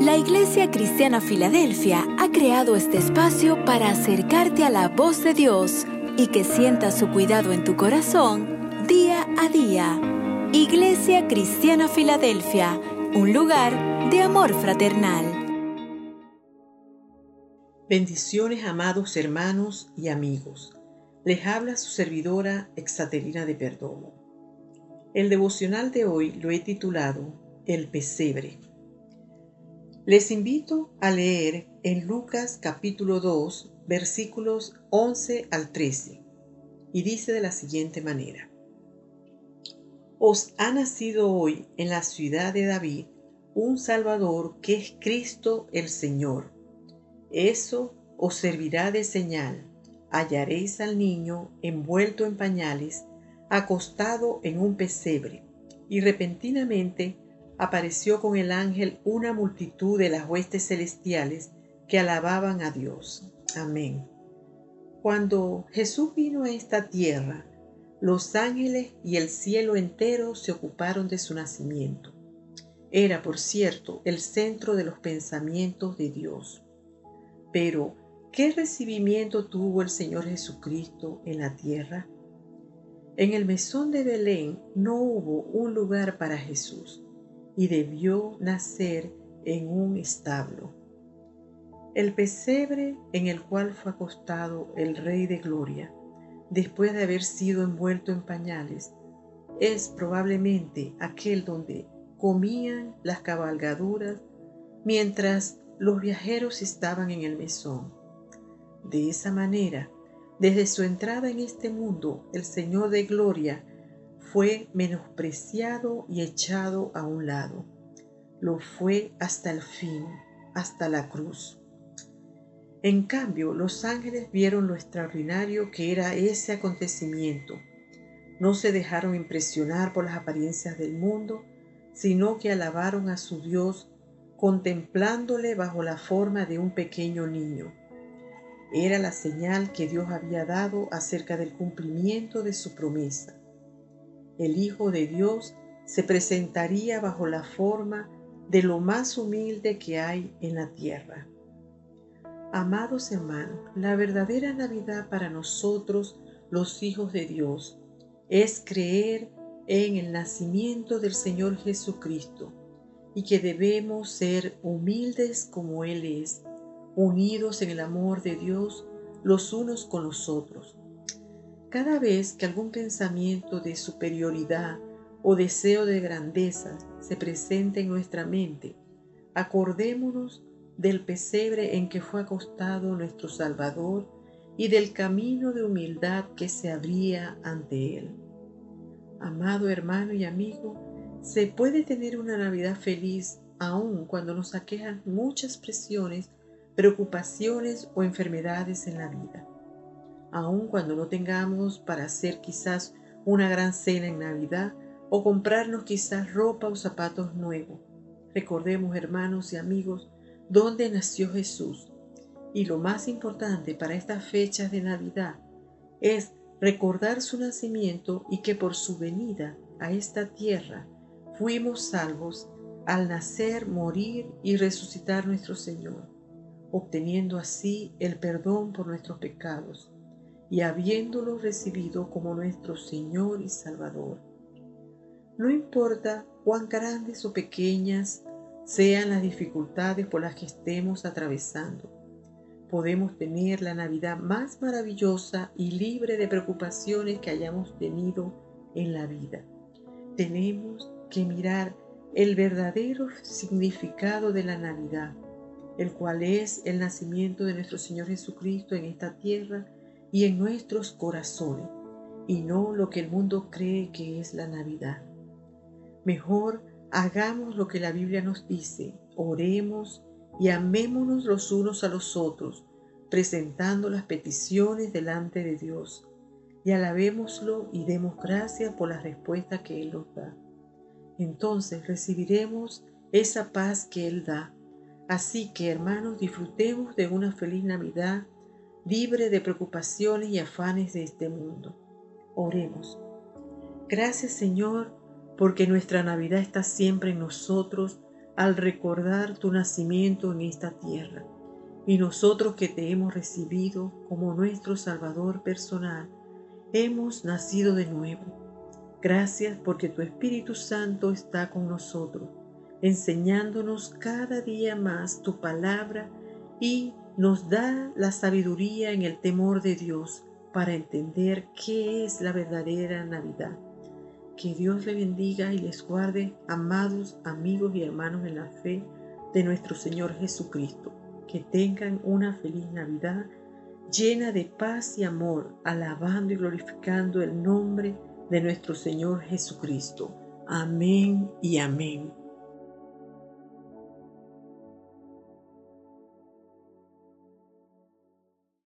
La Iglesia Cristiana Filadelfia ha creado este espacio para acercarte a la voz de Dios y que sientas su cuidado en tu corazón día a día. Iglesia Cristiana Filadelfia, un lugar de amor fraternal. Bendiciones amados hermanos y amigos. Les habla su servidora Exaterina de Perdomo. El devocional de hoy lo he titulado El pesebre. Les invito a leer en Lucas capítulo 2 versículos 11 al 13 y dice de la siguiente manera. Os ha nacido hoy en la ciudad de David un Salvador que es Cristo el Señor. Eso os servirá de señal. Hallaréis al niño envuelto en pañales, acostado en un pesebre. Y repentinamente apareció con el ángel una multitud de las huestes celestiales que alababan a Dios. Amén. Cuando Jesús vino a esta tierra, los ángeles y el cielo entero se ocuparon de su nacimiento. Era, por cierto, el centro de los pensamientos de Dios. Pero, ¿qué recibimiento tuvo el Señor Jesucristo en la tierra? En el mesón de Belén no hubo un lugar para Jesús y debió nacer en un establo. El pesebre en el cual fue acostado el Rey de Gloria, después de haber sido envuelto en pañales, es probablemente aquel donde comían las cabalgaduras mientras los viajeros estaban en el mesón. De esa manera, desde su entrada en este mundo, el Señor de Gloria fue menospreciado y echado a un lado. Lo fue hasta el fin, hasta la cruz. En cambio, los ángeles vieron lo extraordinario que era ese acontecimiento. No se dejaron impresionar por las apariencias del mundo, sino que alabaron a su Dios contemplándole bajo la forma de un pequeño niño. Era la señal que Dios había dado acerca del cumplimiento de su promesa. El Hijo de Dios se presentaría bajo la forma de lo más humilde que hay en la tierra. Amados hermanos, la verdadera Navidad para nosotros, los hijos de Dios, es creer en el nacimiento del Señor Jesucristo y que debemos ser humildes como Él es, unidos en el amor de Dios los unos con los otros. Cada vez que algún pensamiento de superioridad o deseo de grandeza se presente en nuestra mente, acordémonos del pesebre en que fue acostado nuestro Salvador y del camino de humildad que se abría ante Él. Amado hermano y amigo, se puede tener una Navidad feliz aun cuando nos aquejan muchas presiones, preocupaciones o enfermedades en la vida. Aun cuando no tengamos para hacer quizás una gran cena en Navidad o comprarnos quizás ropa o zapatos nuevos. Recordemos, hermanos y amigos, dónde nació Jesús. Y lo más importante para estas fechas de Navidad es recordar su nacimiento y que por su venida a esta tierra fuimos salvos al nacer, morir y resucitar nuestro Señor, obteniendo así el perdón por nuestros pecados y habiéndolo recibido como nuestro Señor y Salvador. No importa cuán grandes o pequeñas sean las dificultades por las que estemos atravesando. Podemos tener la Navidad más maravillosa y libre de preocupaciones que hayamos tenido en la vida. Tenemos que mirar el verdadero significado de la Navidad, el cual es el nacimiento de nuestro Señor Jesucristo en esta tierra y en nuestros corazones, y no lo que el mundo cree que es la Navidad. Mejor Hagamos lo que la Biblia nos dice, oremos y amémonos los unos a los otros, presentando las peticiones delante de Dios, y alabémoslo y demos gracias por la respuesta que Él nos da. Entonces recibiremos esa paz que Él da. Así que, hermanos, disfrutemos de una feliz Navidad libre de preocupaciones y afanes de este mundo. Oremos. Gracias, Señor, porque nuestra Navidad está siempre en nosotros, al recordar tu nacimiento en esta tierra. Y nosotros que te hemos recibido como nuestro Salvador personal, hemos nacido de nuevo. Gracias porque tu Espíritu Santo está con nosotros, enseñándonos cada día más tu palabra y nos da la sabiduría en el temor de Dios para entender qué es la verdadera Navidad. Que Dios le bendiga y les guarde, amados amigos y hermanos en la fe de nuestro Señor Jesucristo. Que tengan una feliz Navidad llena de paz y amor, alabando y glorificando el nombre de nuestro Señor Jesucristo. Amén y amén.